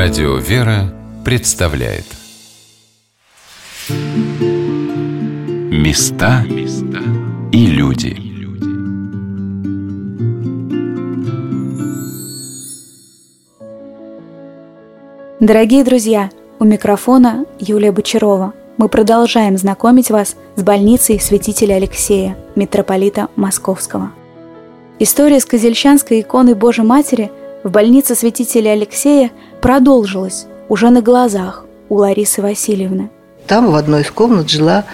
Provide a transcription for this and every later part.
Радио «Вера» представляет Места и люди Дорогие друзья, у микрофона Юлия Бочарова. Мы продолжаем знакомить вас с больницей святителя Алексея, митрополита Московского. История с Козельчанской иконой Божьей Матери в больнице святителя Алексея продолжилась уже на глазах у Ларисы Васильевны. Там в одной из комнат жила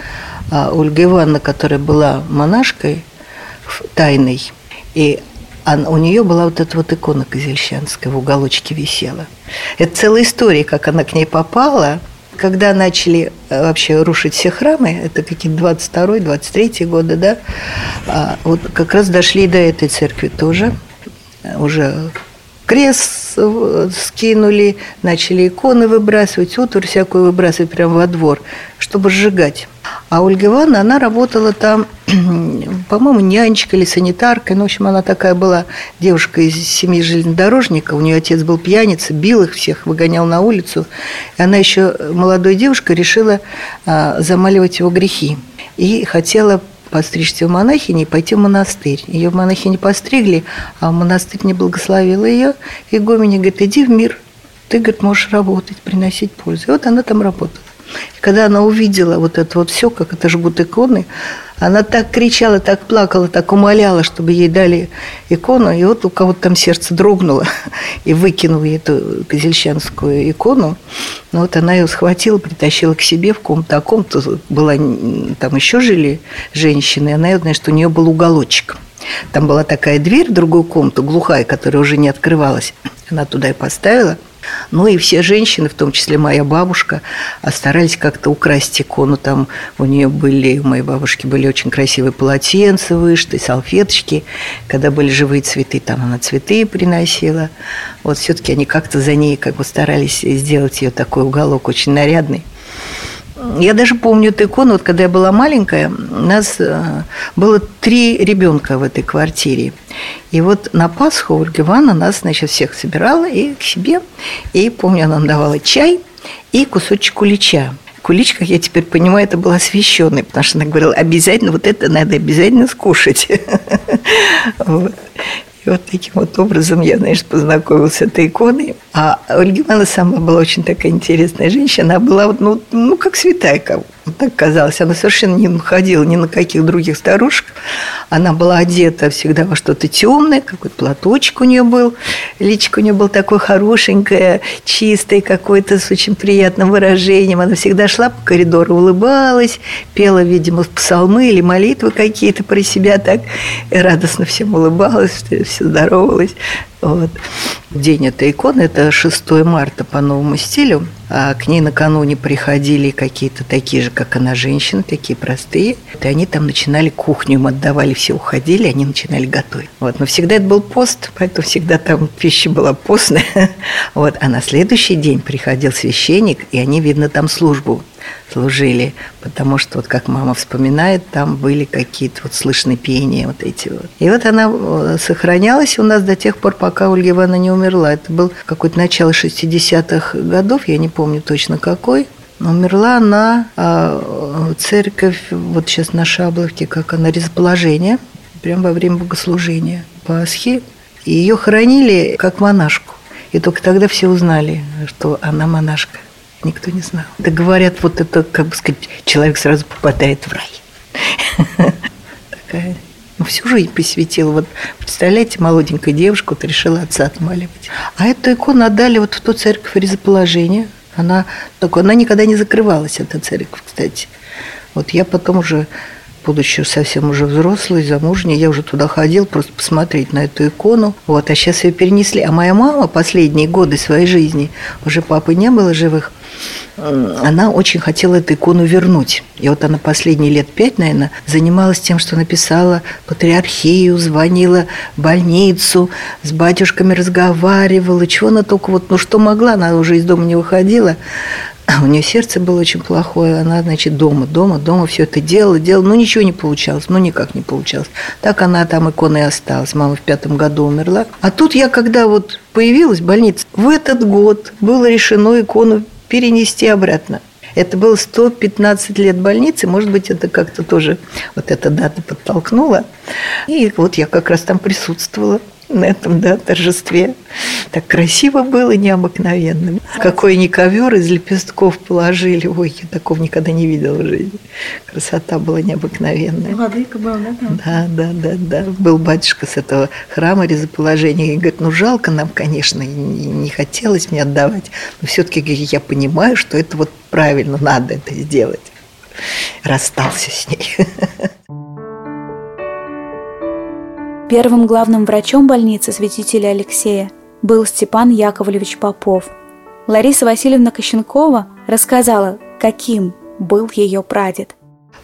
а, Ольга Ивановна, которая была монашкой тайной. И она, у нее была вот эта вот икона Козельщанская в уголочке висела. Это целая история, как она к ней попала. Когда начали э, вообще рушить все храмы, это какие-то 22-23 годы, да, а вот как раз дошли до этой церкви тоже, уже крест скинули, начали иконы выбрасывать, утварь всякую выбрасывать прямо во двор, чтобы сжигать. А Ольга Ивановна, она работала там, по-моему, нянечкой или санитаркой. Ну, в общем, она такая была девушка из семьи железнодорожника. У нее отец был пьяница, бил их всех, выгонял на улицу. И она еще, молодой девушка, решила а, замаливать его грехи. И хотела постричься в монахини и пойти в монастырь. Ее в монахини постригли, а монастырь не благословил ее. И Гомини говорит, иди в мир, ты, говорит, можешь работать, приносить пользу. И вот она там работала. И когда она увидела вот это вот все, как это жгут иконы, она так кричала, так плакала, так умоляла, чтобы ей дали икону. И вот у кого-то там сердце дрогнуло и выкинула эту козельщанскую икону. Ну вот она ее схватила, притащила к себе в комнату. А комната была, там еще жили женщины. Она, знаешь, что у нее был уголочек. Там была такая дверь в другую комнату, глухая, которая уже не открывалась. Она туда и поставила – ну и все женщины, в том числе моя бабушка, старались как-то украсть икону. Там у нее были, у моей бабушки были очень красивые полотенца вышиты, салфеточки. Когда были живые цветы, там она цветы приносила. Вот все-таки они как-то за ней как бы старались сделать ее такой уголок очень нарядный. Я даже помню эту икону, вот когда я была маленькая, у нас э, было три ребенка в этой квартире. И вот на Пасху Ольга Ивановна нас, значит, всех собирала и к себе. И помню, она нам давала чай и кусочек кулича. Кулич, как я теперь понимаю, это был освященный, потому что она говорила, обязательно вот это надо обязательно скушать. И вот таким вот образом я, знаешь, познакомилась с этой иконой. А Ольга Ивановна сама была очень такая интересная женщина. Она была ну, ну как святая, как, так казалось. Она совершенно не находила ни на каких других старушек. Она была одета всегда во что-то темное, какой-то платочек у нее был. Личико у нее было такое хорошенькое, чистое какое-то, с очень приятным выражением. Она всегда шла по коридору, улыбалась, пела, видимо, псалмы или молитвы какие-то про себя так. И радостно всем улыбалась, все здоровалась. Вот. День этой иконы – это 6 марта по новому стилю. А к ней накануне приходили какие-то такие же, как она, женщины, такие простые. И они там начинали кухню, им отдавали, все уходили, они начинали готовить. Вот. Но всегда это был пост, поэтому всегда там пища была постная. Вот. А на следующий день приходил священник, и они, видно, там службу служили, потому что, вот как мама вспоминает, там были какие-то вот слышны пения вот эти вот. И вот она э, сохранялась у нас до тех пор, пока Ольга Ивановна не умерла. Это был какое-то начало 60-х годов, я не помню точно какой. Умерла она, а церковь, вот сейчас на Шабловке, как она, расположение, прямо во время богослужения Пасхи. И ее хоронили как монашку. И только тогда все узнали, что она монашка никто не знал. Да говорят, вот это, как бы сказать, человек сразу попадает в рай. Такая ну, всю жизнь посвятила. Вот представляете, молоденькая девушка вот решила отца отмаливать. А эту икону отдали вот в ту церковь резоположения. Она, только она никогда не закрывалась, эта церковь, кстати. Вот я потом уже будучи совсем уже взрослый, замужний, я уже туда ходил просто посмотреть на эту икону. Вот, а сейчас ее перенесли. А моя мама последние годы своей жизни, уже папы не было живых, она очень хотела эту икону вернуть. И вот она последние лет пять, наверное, занималась тем, что написала патриархию, звонила в больницу, с батюшками разговаривала, чего она только вот, ну что могла, она уже из дома не выходила. у нее сердце было очень плохое, она, значит, дома, дома, дома все это делала, делала, но ничего не получалось, ну никак не получалось. Так она там иконой осталась, мама в пятом году умерла. А тут я, когда вот появилась в больнице, в этот год было решено икону перенести обратно. Это было 115 лет больницы, может быть, это как-то тоже вот эта дата подтолкнула. И вот я как раз там присутствовала на этом да, торжестве. Так красиво было, необыкновенно. Какой ни ковер из лепестков положили. Ой, я такого никогда не видела в жизни. Красота была необыкновенная. Владыка был, да? Там? Да, да, да, да. Был батюшка с этого храма резоположения. И говорит, ну жалко нам, конечно, и не хотелось мне отдавать. Но все-таки я понимаю, что это вот правильно, надо это сделать. Расстался с ней. Первым главным врачом больницы святителя Алексея был Степан Яковлевич Попов. Лариса Васильевна Кощенкова рассказала, каким был ее прадед.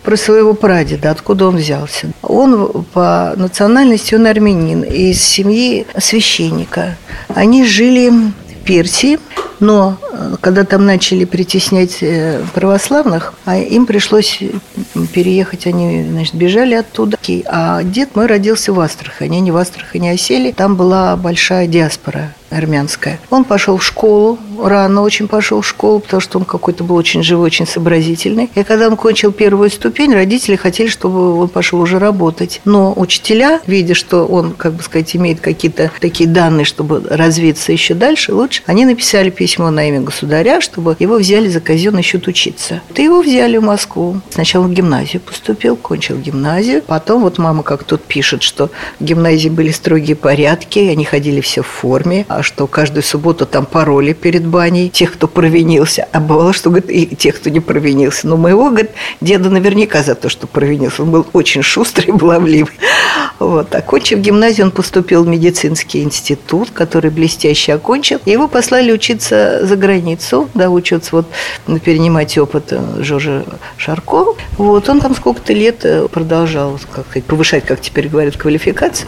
Про своего прадеда, откуда он взялся. Он по национальности он армянин, из семьи священника. Они жили в Персии, но когда там начали притеснять э, православных, а им пришлось переехать, они значит, бежали оттуда. А дед мой родился в Астрахани, они в Астрахани осели. Там была большая диаспора армянская. Он пошел в школу, рано очень пошел в школу, потому что он какой-то был очень живой, очень сообразительный. И когда он кончил первую ступень, родители хотели, чтобы он пошел уже работать. Но учителя, видя, что он, как бы сказать, имеет какие-то такие данные, чтобы развиться еще дальше, лучше, они написали письмо на имя государя, чтобы его взяли за казенный счет учиться. И его взяли в Москву. Сначала в гимназию поступил, кончил гимназию. Потом вот мама как тут пишет, что в гимназии были строгие порядки, они ходили все в форме, а что каждую субботу там пароли перед баней тех, кто провинился. А бывало, что говорит, и тех, кто не провинился. Но моего, говорит, деда наверняка за то, что провинился. Он был очень шустрый, баловливый. Вот. Окончив гимназию, он поступил в медицинский институт, который блестяще окончил. Его послали учиться за границу, да, учиться вот перенимать опыт э, Жоржа Шарко. Вот. Он там сколько-то лет э, продолжал как повышать, как теперь говорят, квалификацию.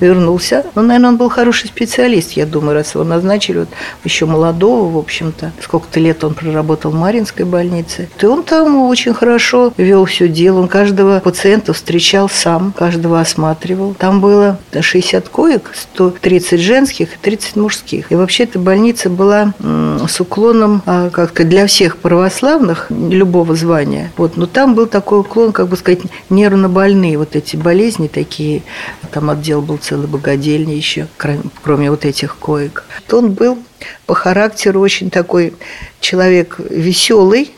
Вернулся. Ну, наверное, он был хороший специалист, я думаю, раз его назначили, вот, еще молодого, в общем-то. Сколько-то лет он проработал в Маринской больнице. И он там очень хорошо вел все дело. Он каждого пациента встречал сам, каждого осматривал. Там было 60 коек, 130 женских и 30 мужских. И вообще эта больница была с уклоном а, как-то для всех православных любого звания. Вот. Но там был такой уклон, как бы сказать, нервно-больные вот эти болезни такие. Там отдел был целый богадельни еще, кроме вот этих коек коек. Он был по характеру очень такой человек веселый,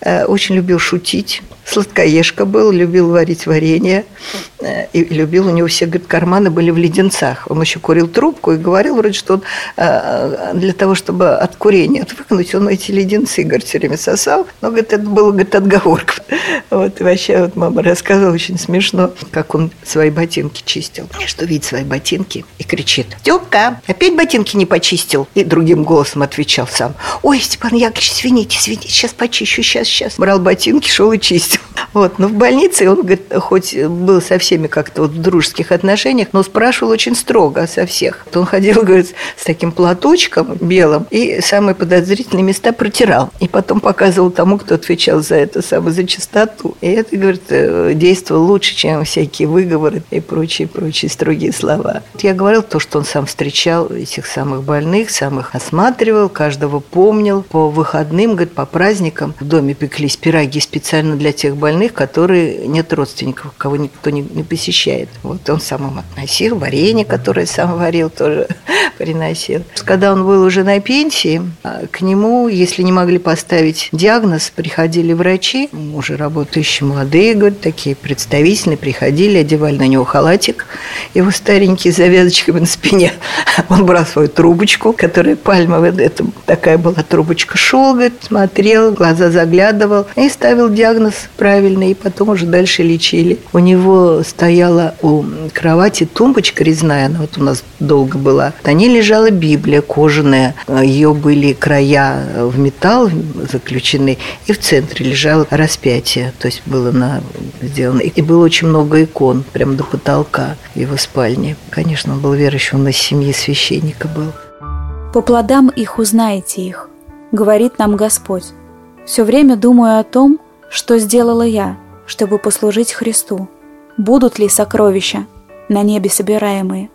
э, очень любил шутить, сладкоежка был, любил варить варенье, э, и любил, у него все говорит, карманы были в леденцах. Он еще курил трубку и говорил вроде, что он э, для того, чтобы от курения отвыкнуть, он эти леденцы, говорит, все время сосал. Но, говорит, это было, говорит, отговорка. Вот, и вообще, вот мама рассказывала очень смешно, как он свои ботинки чистил. Что видит свои ботинки и кричит, Степка, опять ботинки не почистил? И другим голосом отвечал сам, ой, Степан Яковлевич, извините, извините, сейчас почищу, сейчас, сейчас. Брал ботинки, шел и чистил. Вот. Но в больнице он, говорит, хоть был со всеми как-то вот в дружеских отношениях, но спрашивал очень строго со всех. Он ходил, говорит, с таким платочком белым и самые подозрительные места протирал. И потом показывал тому, кто отвечал за это самое, за чистоту. И это, говорит, э, действовало лучше, чем всякие выговоры и прочие-прочие строгие слова. Я говорил то, что он сам встречал этих самых больных, самых осматривал, каждого помнил. По выходным, говорит, по праздникам в доме пеклись пироги специально для тех больных, которые нет родственников, кого никто не, не посещает. Вот он сам им относил, варенье, которое сам варил, тоже приносил. Когда он был уже на пенсии, а, к нему, если не могли поставить диагноз, приходили врачи, уже работающие молодые, говорят, такие представительные, приходили, одевали на него халатик, его старенький, с завязочками на спине. Он брал свою трубочку, которая пальмовая, это такая была трубочка, шел, говорит, смотрел, глаза заглядывал и ставил диагноз правильный, и потом уже дальше лечили. У него стояла у кровати тумбочка резная, она вот у нас долго была. На ней лежала Библия кожаная, ее были края в металл заключены, и в центре лежало распятие, то есть было на, сделано. И было очень много икон, прямо до потолка его спальне. Конечно, он был верующий, он из семьи священника был. «По плодам их узнаете их», — говорит нам Господь. Все время думаю о том, что сделала я, чтобы послужить Христу. Будут ли сокровища на небе собираемые?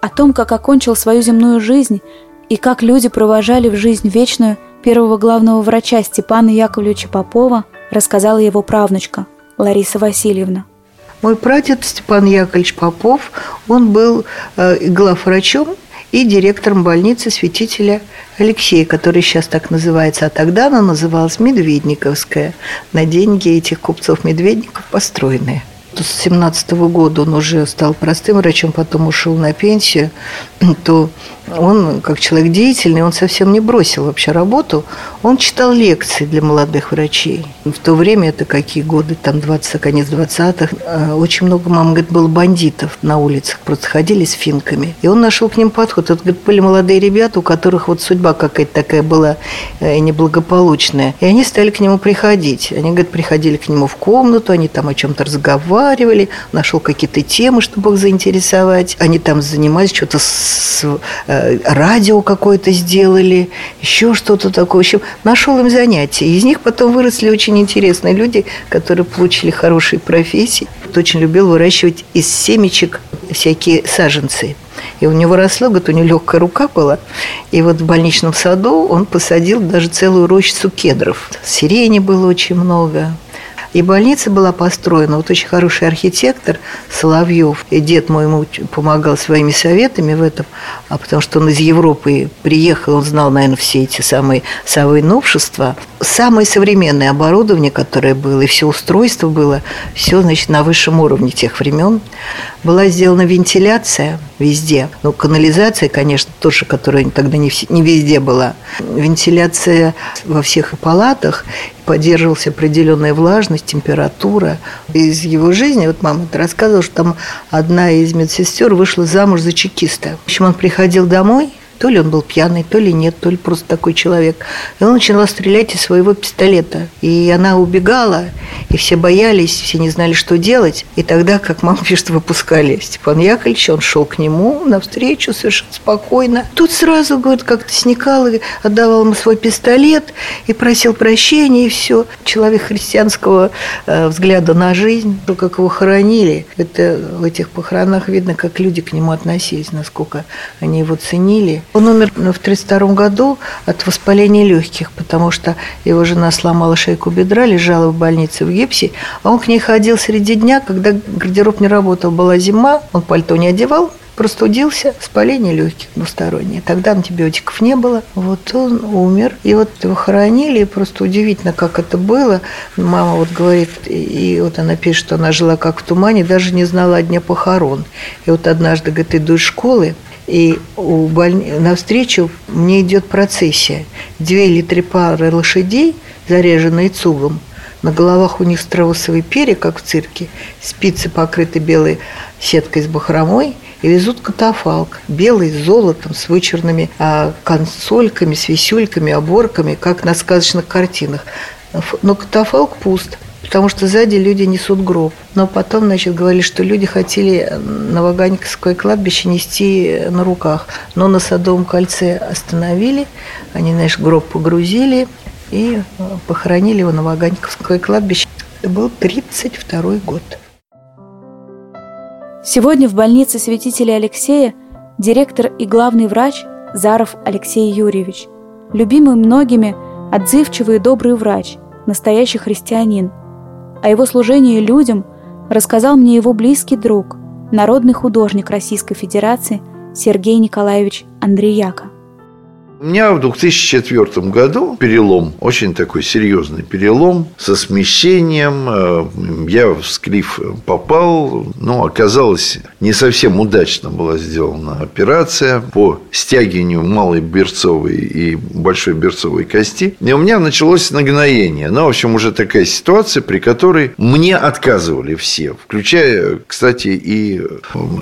О том, как окончил свою земную жизнь и как люди провожали в жизнь вечную первого главного врача Степана Яковлевича Попова, рассказала его правнучка Лариса Васильевна. Мой прадед Степан Яковлевич Попов, он был э, главврачом и директором больницы святителя Алексея, который сейчас так называется, а тогда она называлась Медведниковская, на деньги этих купцов Медведников построенные. С 17 года он уже стал простым врачом, потом ушел на пенсию, то он, как человек деятельный, он совсем не бросил вообще работу. Он читал лекции для молодых врачей. В то время, это какие годы, там 20, конец 20-х, э, очень много, мама говорит, было бандитов на улицах, просто ходили с финками. И он нашел к ним подход. Это, говорит, были молодые ребята, у которых вот судьба какая-то такая была э, неблагополучная. И они стали к нему приходить. Они, говорит, приходили к нему в комнату, они там о чем-то разговаривали, нашел какие-то темы, чтобы их заинтересовать. Они там занимались что-то с Э, радио какое-то сделали, еще что-то такое. В общем, нашел им занятия. Из них потом выросли очень интересные люди, которые получили хорошие профессии. Очень любил выращивать из семечек всякие саженцы. И у него росло, говорит, у него легкая рука была. И вот в больничном саду он посадил даже целую рощицу кедров. Сирени было очень много. И больница была построена, вот очень хороший архитектор Соловьев, и дед мой ему помогал своими советами в этом, а потому что он из Европы приехал, он знал, наверное, все эти самые, самые новшества. Самое современное оборудование, которое было, и все устройство было, все, значит, на высшем уровне тех времен. Была сделана вентиляция везде. Ну, канализация, конечно, тоже, которая тогда не, не везде была. Вентиляция во всех палатах поддерживалась определенная влажность, температура. Из его жизни, вот мама рассказывала, что там одна из медсестер вышла замуж за чекиста. В общем, он приходил домой, то ли он был пьяный, то ли нет, то ли просто такой человек. И он начал стрелять из своего пистолета. И она убегала, и все боялись, все не знали, что делать. И тогда, как мама пишет, выпускали Степан Яковлевич, он шел к нему навстречу совершенно спокойно. Тут сразу, говорит, как-то сникал отдавал ему свой пистолет и просил прощения, и все. Человек христианского э, взгляда на жизнь, то, как его хоронили, это в этих похоронах видно, как люди к нему относились, насколько они его ценили. Он умер в 1932 году от воспаления легких, потому что его жена сломала шейку бедра, лежала в больнице в гипсе, а он к ней ходил среди дня, когда гардероб не работал, была зима, он пальто не одевал, простудился, воспаление легких двустороннее. Тогда антибиотиков не было. Вот он умер. И вот его хоронили, и просто удивительно, как это было. Мама вот говорит, и вот она пишет, что она жила как в тумане, даже не знала о дне похорон. И вот однажды, говорит, иду из школы, и у больни... навстречу мне идет процессия. Две или три пары лошадей, заряженные цугом, на головах у них страусовые перья, как в цирке, спицы покрыты белой сеткой с бахромой, и везут катафалк, белый, с золотом, с вычурными а, консольками, с висюльками, оборками, как на сказочных картинах. Но катафалк пуст – потому что сзади люди несут гроб. Но потом, значит, говорили, что люди хотели на Ваганьковское кладбище нести на руках. Но на Садовом кольце остановили, они, знаешь, гроб погрузили и э, похоронили его на Ваганьковское кладбище. Это был 32 год. Сегодня в больнице святителя Алексея директор и главный врач Заров Алексей Юрьевич. Любимый многими, отзывчивый и добрый врач, настоящий христианин – о его служении людям рассказал мне его близкий друг, народный художник Российской Федерации Сергей Николаевич Андреяка. У меня в 2004 году перелом, очень такой серьезный перелом со смещением. Э, я в склиф попал, но оказалось не совсем удачно была сделана операция по стягиванию малой берцовой и большой берцовой кости. И у меня началось нагноение. Ну, в общем, уже такая ситуация, при которой мне отказывали все, включая, кстати, и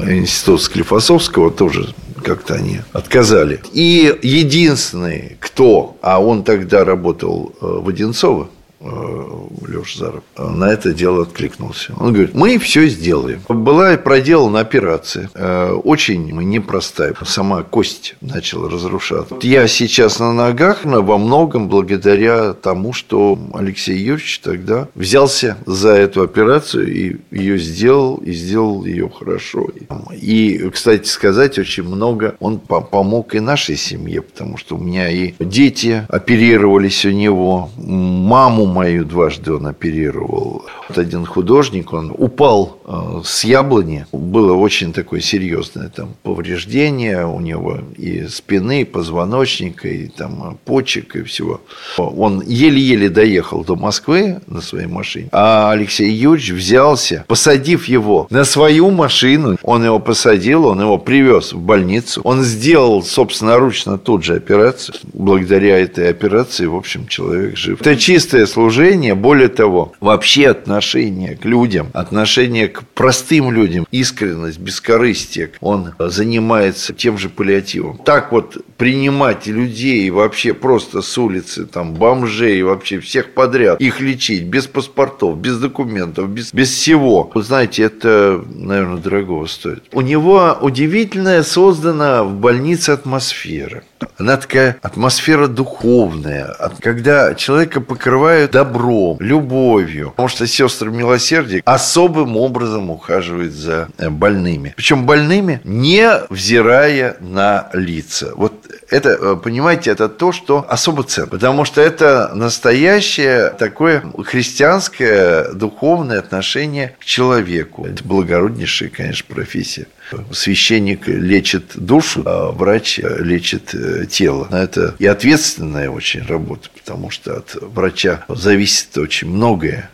институт Склифосовского тоже как-то они отказали. И единственный, кто, а он тогда работал э, в Одинцово, Леша Заров, на это дело откликнулся. Он говорит, мы все сделаем. Была проделана операция, э, очень непростая. Сама кость начала разрушаться. Я сейчас на ногах во многом благодаря тому, что Алексей Юрьевич тогда взялся за эту операцию и ее сделал, и сделал ее хорошо. И, кстати сказать, очень много он помог и нашей семье, потому что у меня и дети оперировались у него, маму мою дважды он оперировал. Вот один художник, он упал э, с яблони, было очень такое серьезное там повреждение у него и спины, и позвоночника, и там почек, и всего. Он еле-еле доехал до Москвы на своей машине, а Алексей Юрьевич взялся, посадив его на свою машину, он его посадил, он его привез в больницу, он сделал собственноручно тут же операцию. Благодаря этой операции, в общем, человек жив. Это чистое служение, более того, вообще отношение к людям, отношение к простым людям, искренность, бескорыстие. Он занимается тем же паллиативом. Так вот принимать людей вообще просто с улицы, там, бомжей, вообще всех подряд, их лечить без паспортов, без документов, без, без всего. Вы знаете, это, наверное, дорогого стоит. У него удивительная создана в больнице атмосфера. Она такая атмосфера духовная, когда человека покрывают добром, любовью. Потому что сестры милосердия особым образом ухаживают за э, больными. Причем больными, не взирая на лица. Вот это, э, понимаете, это то, что особо ценно. Потому что это настоящее такое христианское духовное отношение к человеку. Это благороднейшая, конечно, профессия. Священник лечит душу, а врач лечит э, тело. Это и ответственная очень работа, потому что от врача зависит очень многое.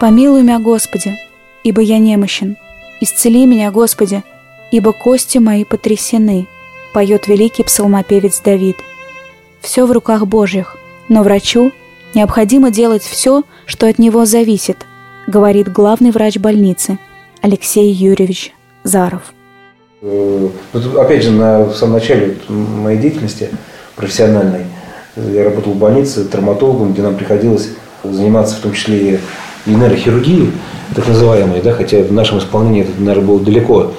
«Помилуй меня, Господи, ибо я немощен. Исцели меня, Господи, ибо кости мои потрясены», поет великий псалмопевец Давид. Все в руках Божьих, но врачу необходимо делать все, что от него зависит, говорит главный врач больницы – Алексей Юрьевич Заров. Э, опять же, на, в самом начале моей деятельности профессиональной я работал в больнице травматологом, где нам приходилось заниматься в том числе и нейрохирургией, так называемой, да, хотя в нашем исполнении это, наверное, было далеко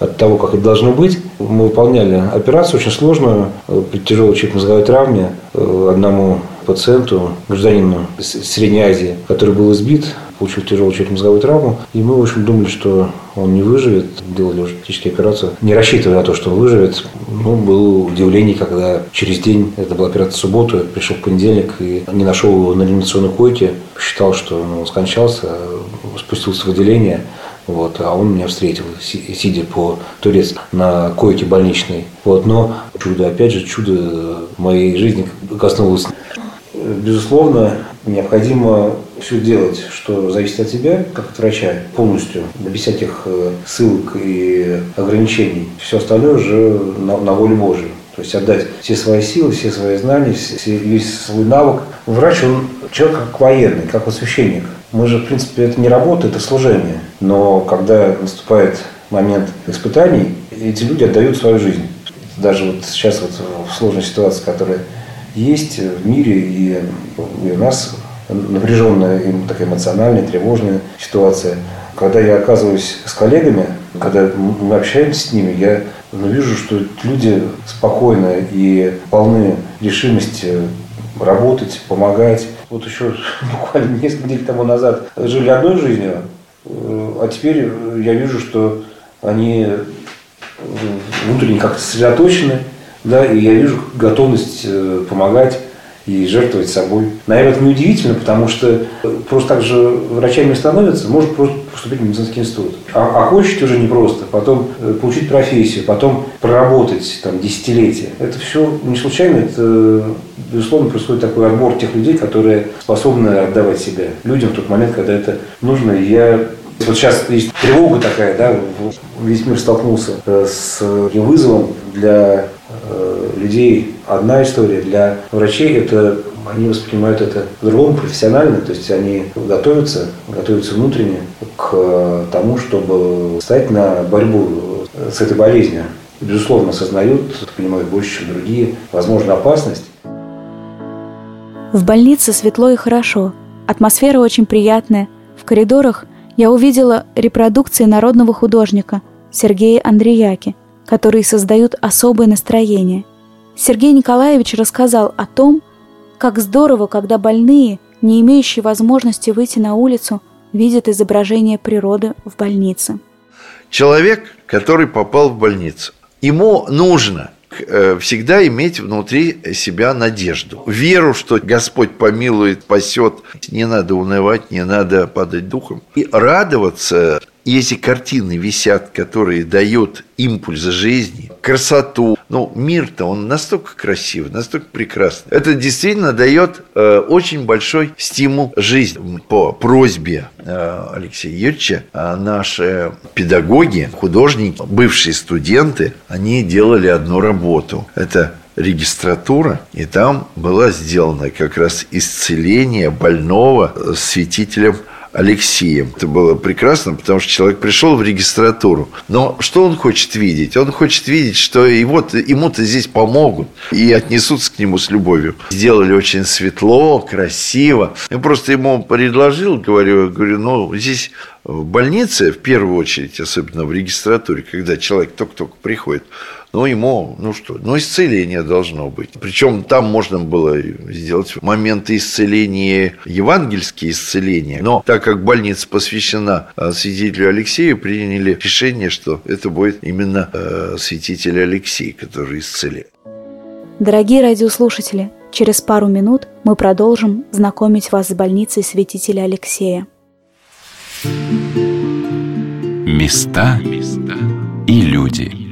от того, как это должно быть. Мы выполняли операцию очень сложную при тяжелой черепно-мозговой травме э, одному пациенту, гражданину из Средней Азии, который был избит, получил тяжелую черепно-мозговую травму. И мы, в общем, думали, что он не выживет. Делали уже практически операцию, не рассчитывая на то, что он выживет. Ну, было удивление, когда через день, это была операция в субботу, пришел в понедельник и не нашел его на реанимационной койке, посчитал, что ну, он скончался, спустился в отделение. Вот, а он меня встретил, сидя по турец на койке больничной. Вот, но чудо, опять же, чудо моей жизни коснулось безусловно, необходимо все делать, что зависит от тебя, как от врача, полностью, без всяких э, ссылок и ограничений. Все остальное уже на, на волю Божию. То есть отдать все свои силы, все свои знания, все, весь свой навык. Врач, он человек как военный, как вот священник. Мы же, в принципе, это не работа, это служение. Но когда наступает момент испытаний, эти люди отдают свою жизнь. Даже вот сейчас вот в сложной ситуации, которая есть в мире и, и у нас напряженная, такая эмоциональная, тревожная ситуация. Когда я оказываюсь с коллегами, когда мы общаемся с ними, я ну, вижу, что люди спокойны и полны решимости работать, помогать. Вот еще буквально несколько недель тому назад жили одной жизнью, а теперь я вижу, что они внутренне как-то сосредоточены, да, и я вижу готовность э, помогать и жертвовать собой. Наверное, это неудивительно, потому что просто так же врачами становятся, может просто поступить в медицинский институт. А, а хочет уже непросто, потом э, получить профессию, потом проработать там десятилетия. Это все не случайно, это, безусловно, происходит такой отбор тех людей, которые способны отдавать себя людям в тот момент, когда это нужно. И я вот сейчас есть тревога такая, да, весь мир столкнулся э, с вызовом для Э, людей одна история, для врачей это они воспринимают это по-другому, профессионально, то есть они готовятся, готовятся внутренне к тому, чтобы стать на борьбу с этой болезнью. Безусловно, осознают, понимают больше, чем другие, возможно, опасность. В больнице светло и хорошо, атмосфера очень приятная. В коридорах я увидела репродукции народного художника Сергея Андреяки, которые создают особое настроение. Сергей Николаевич рассказал о том, как здорово, когда больные, не имеющие возможности выйти на улицу, видят изображение природы в больнице. Человек, который попал в больницу, ему нужно э, всегда иметь внутри себя надежду, веру, что Господь помилует, спасет. Не надо унывать, не надо падать духом. И радоваться и эти картины висят, которые дают импульс жизни, красоту. Ну, мир-то, он настолько красивый, настолько прекрасный. Это действительно дает э, очень большой стимул жизни. По просьбе э, Алексея Юрьевича э, наши педагоги, художники, бывшие студенты, они делали одну работу. Это регистратура, и там было сделано как раз исцеление больного святителем Алексеем. Это было прекрасно, потому что человек пришел в регистратуру. Но что он хочет видеть? Он хочет видеть, что его ему-то здесь помогут и отнесутся к нему с любовью. Сделали очень светло, красиво. Я просто ему предложил, говорю, говорю, ну, здесь в больнице, в первую очередь, особенно в регистратуре, когда человек только-только приходит, ну, ему, ну что, ну, исцеление должно быть. Причем там можно было сделать моменты исцеления, евангельские исцеления. Но так как больница посвящена а, святителю Алексею, приняли решение, что это будет именно э, святитель Алексей, который исцеляет. Дорогие радиослушатели, через пару минут мы продолжим знакомить вас с больницей святителя Алексея. Места и люди –